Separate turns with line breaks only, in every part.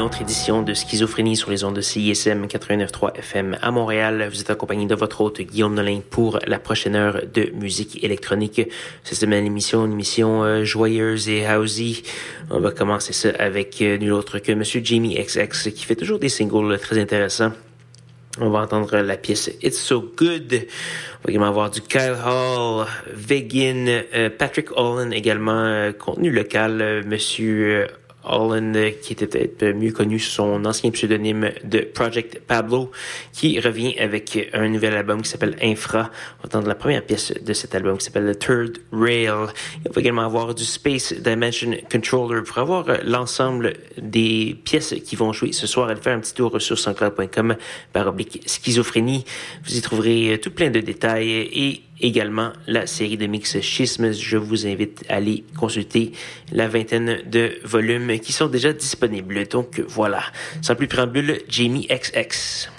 autre édition de Schizophrénie sur les ondes de CISM 89.3 FM à Montréal. Vous êtes accompagné de votre hôte Guillaume Nolin pour la prochaine heure de musique électronique. Cette semaine, l'émission, une émission euh, joyeuse et housey. On va commencer ça avec euh, nul autre que Monsieur Jamie XX qui fait toujours des singles très intéressants. On va entendre la pièce It's So Good. On va également avoir du Kyle Hall, Vegan, euh, Patrick Olin également, contenu local, Monsieur Holland, qui était peut-être mieux connu sous son ancien pseudonyme de Project Pablo, qui revient avec un nouvel album qui s'appelle Infra. On va entendre la première pièce de cet album qui s'appelle The Third Rail. Il va également avoir du Space Dimension Controller pour avoir l'ensemble des pièces qui vont jouer ce soir. Allez faire un petit tour sur sanscloud.com par oblique schizophrénie. Vous y trouverez tout plein de détails et également la série de mix schismes. Je vous invite à aller consulter la vingtaine de volumes qui sont déjà disponibles. Donc voilà, sans plus préambule, Jamie XX.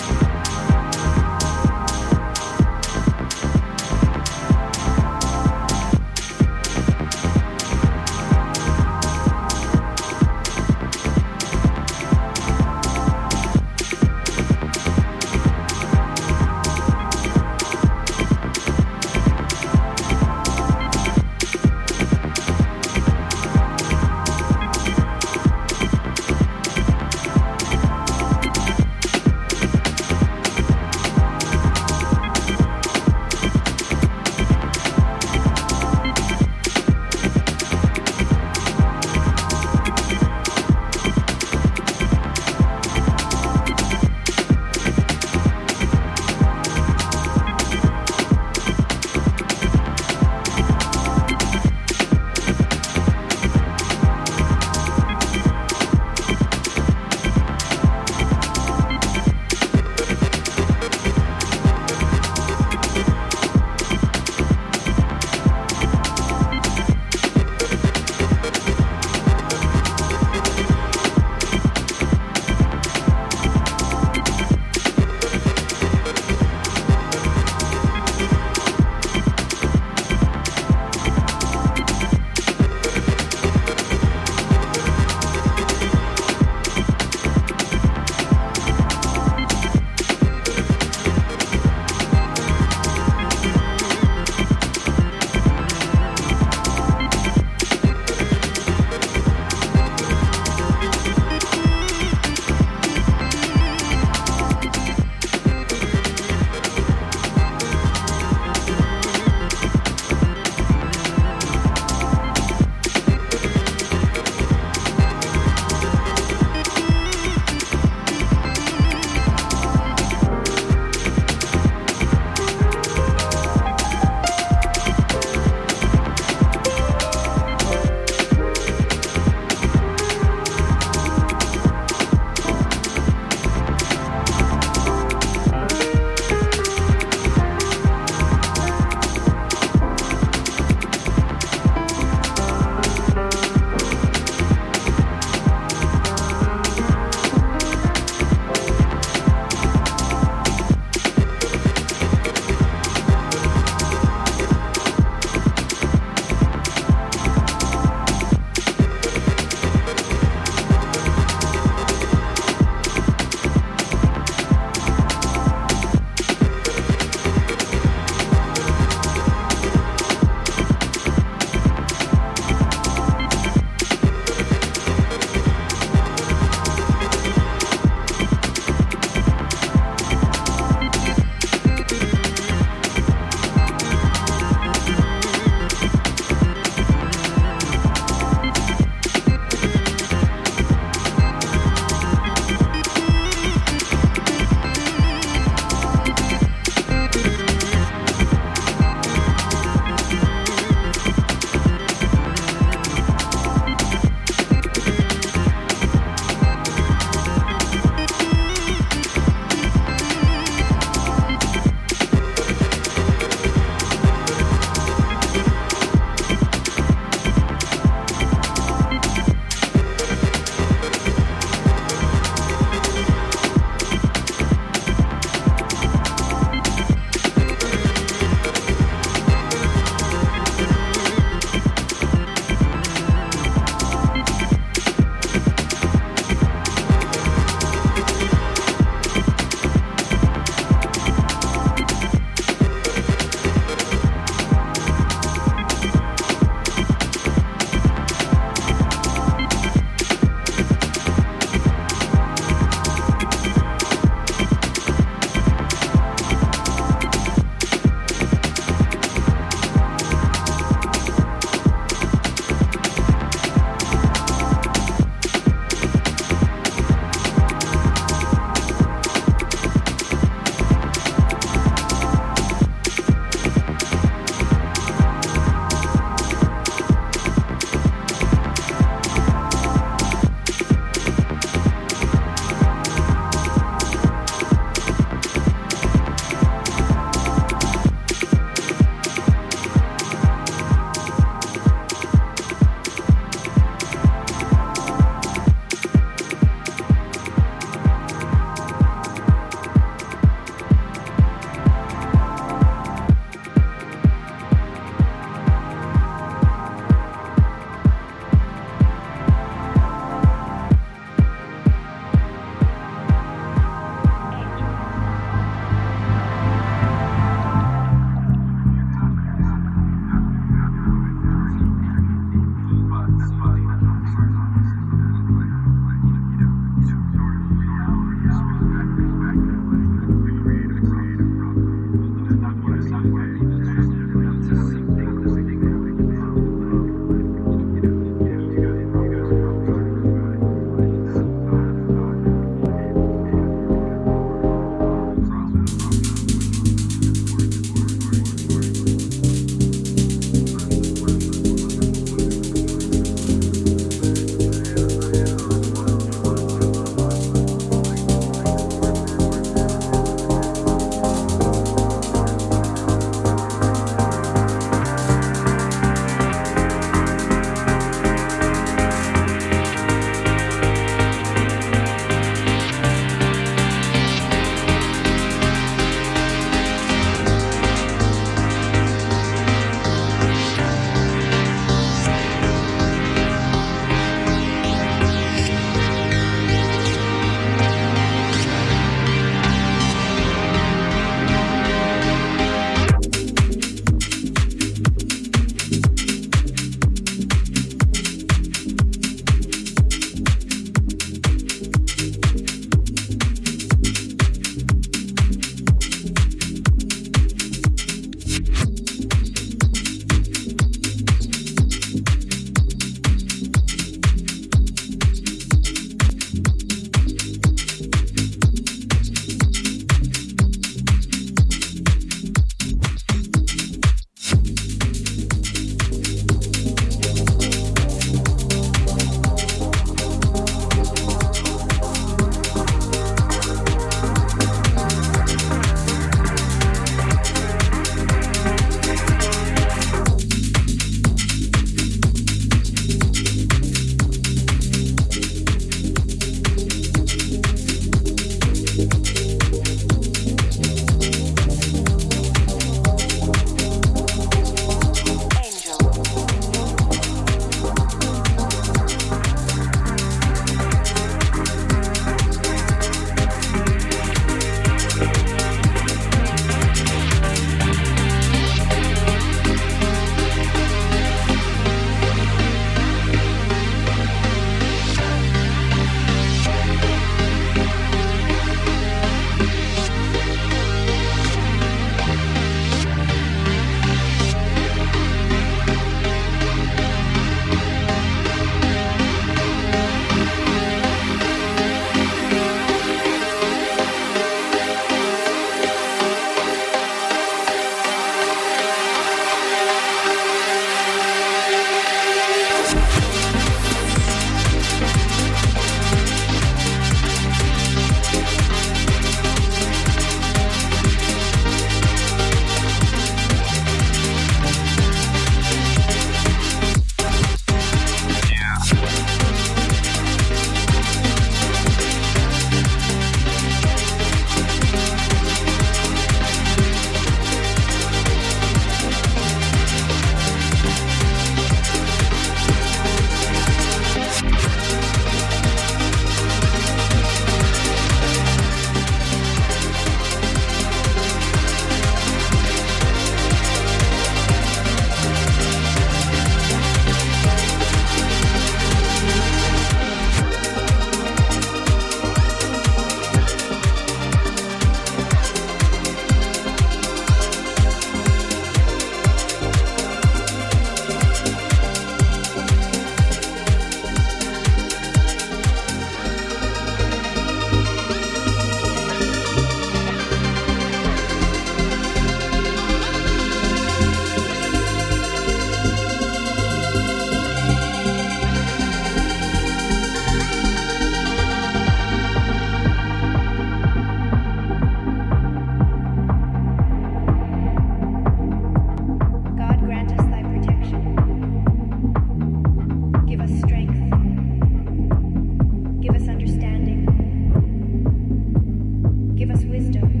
wisdom.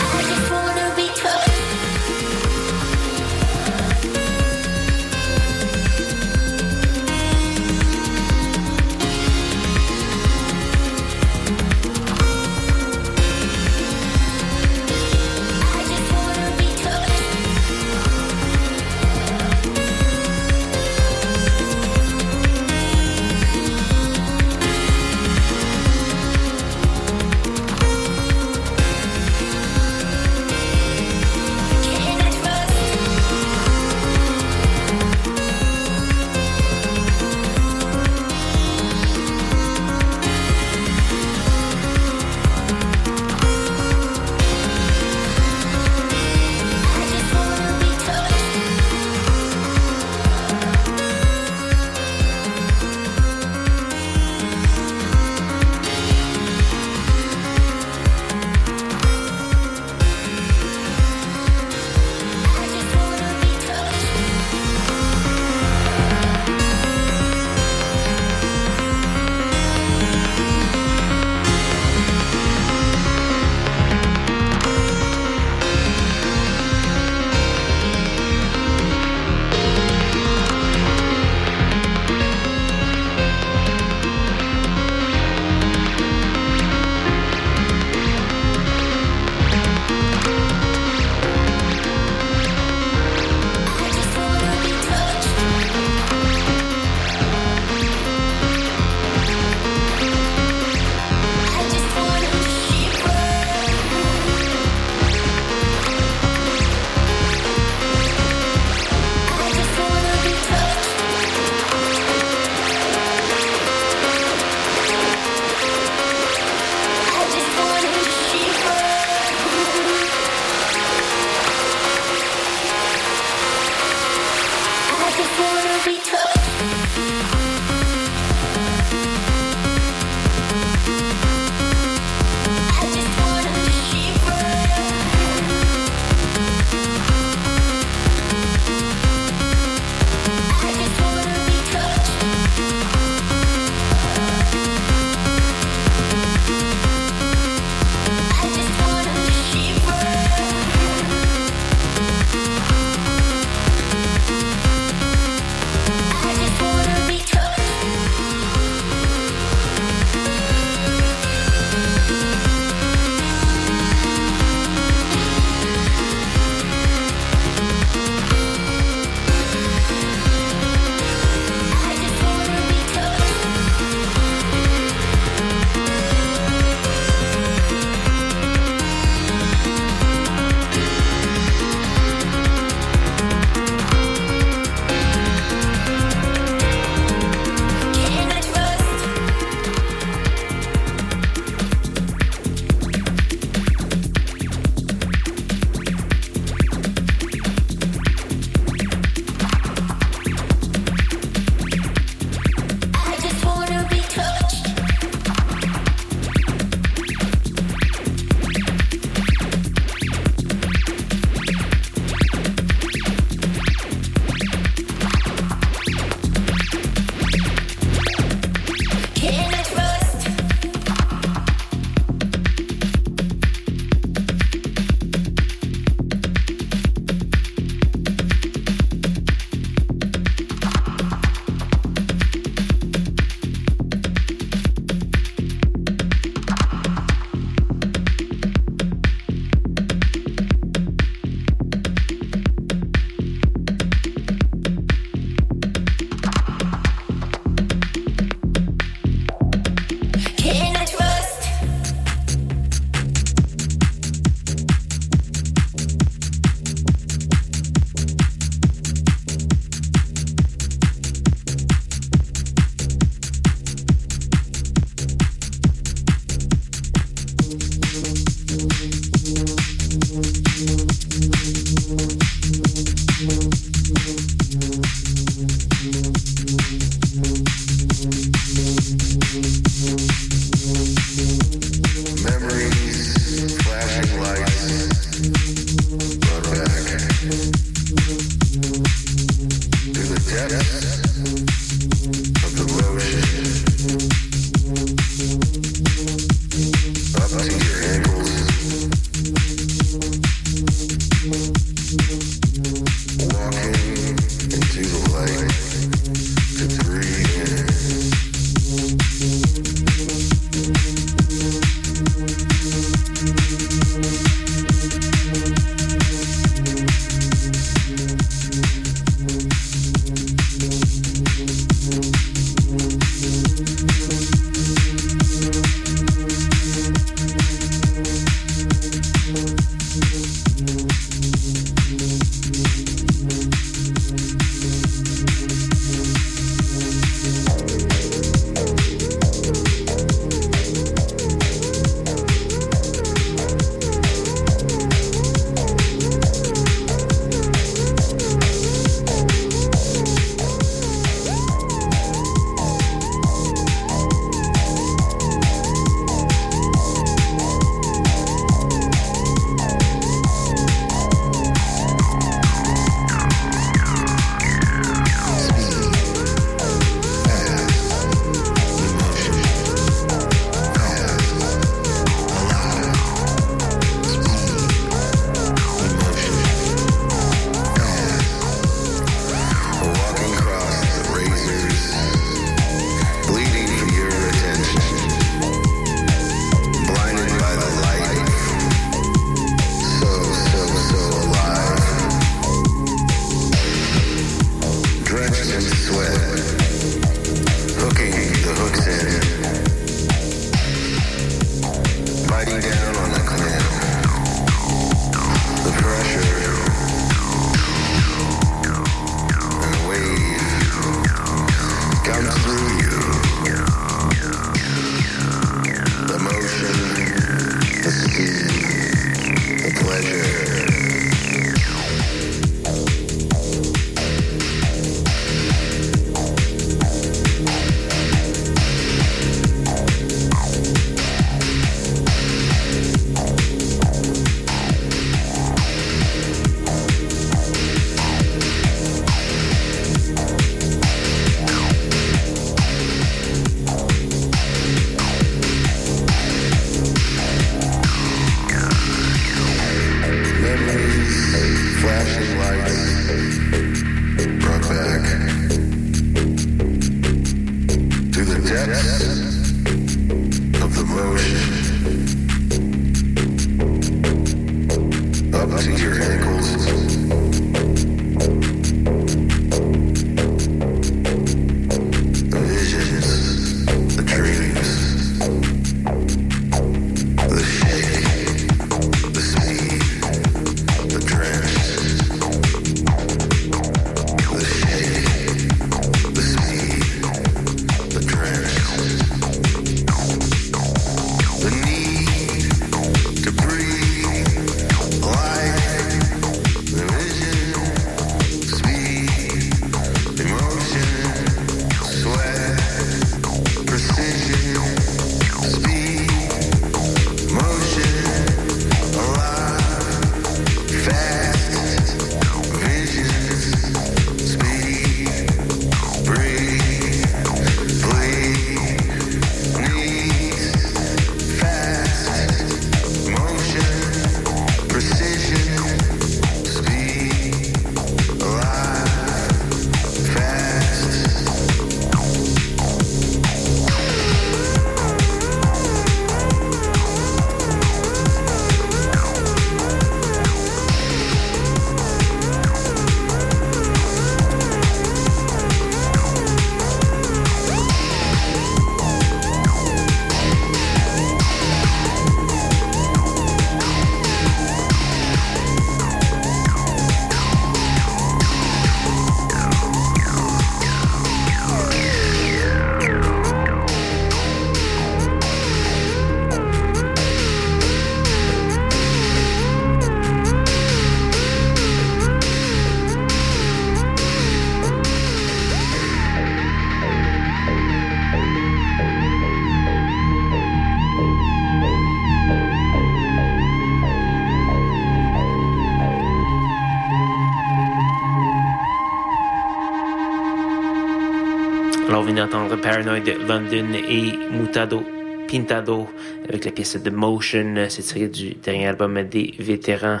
D'entendre Paranoid London et Mutado Pintado avec la pièce The Motion. C'est tiré du dernier album des vétérans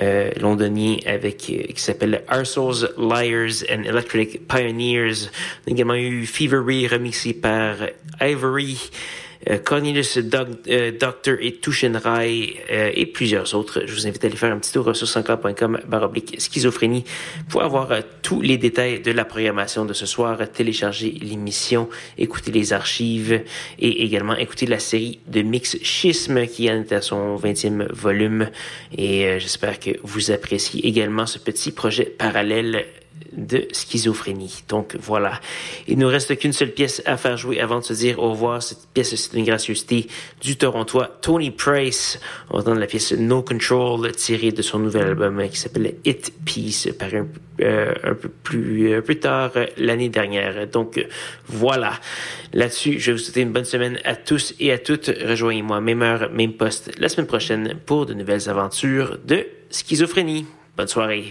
euh, londoniens avec euh, qui s'appelle Arso's Liars and Electric Pioneers. On a également eu Fevery remixé par Ivory. Euh, Cornelius euh, Doctor et euh, et plusieurs autres. Je vous invite à aller faire un petit tour ressourcesencore.com baroblique schizophrénie pour avoir tous les détails de la programmation de ce soir, télécharger l'émission, écouter les archives et également écouter la série de Mix Schisme qui est à son 20e volume et j'espère que vous appréciez également ce petit projet parallèle de schizophrénie. Donc voilà. Il nous reste qu'une seule pièce à faire jouer avant de se dire au revoir. Cette pièce, c'est une gracieuseté du Torontois Tony Price. On entend la pièce No Control tirée de son nouvel album qui s'appelle It Peace, paru un, euh, peu plus, euh, tard l'année dernière. Donc voilà. Là-dessus, je vais vous souhaiter une bonne semaine à tous et à toutes. Rejoignez-moi même heure, même poste la semaine prochaine pour de nouvelles aventures de schizophrénie. Bonne soirée.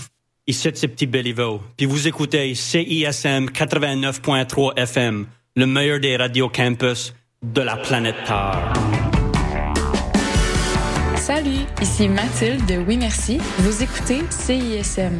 ici c'est Petit Béliveau, puis vous écoutez CISM 89.3 FM, le meilleur des radios campus de la planète Terre.
Salut, ici Mathilde de Oui Merci. Vous écoutez CISM.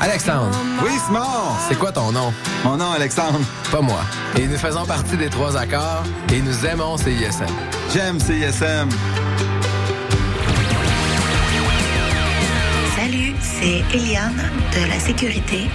Alexandre.
Oui, Simon.
C'est quoi ton nom?
Mon nom, Alexandre.
Pas moi. Et nous faisons partie des trois accords et nous aimons CISM.
J'aime CISM.
Salut, c'est Eliane de la sécurité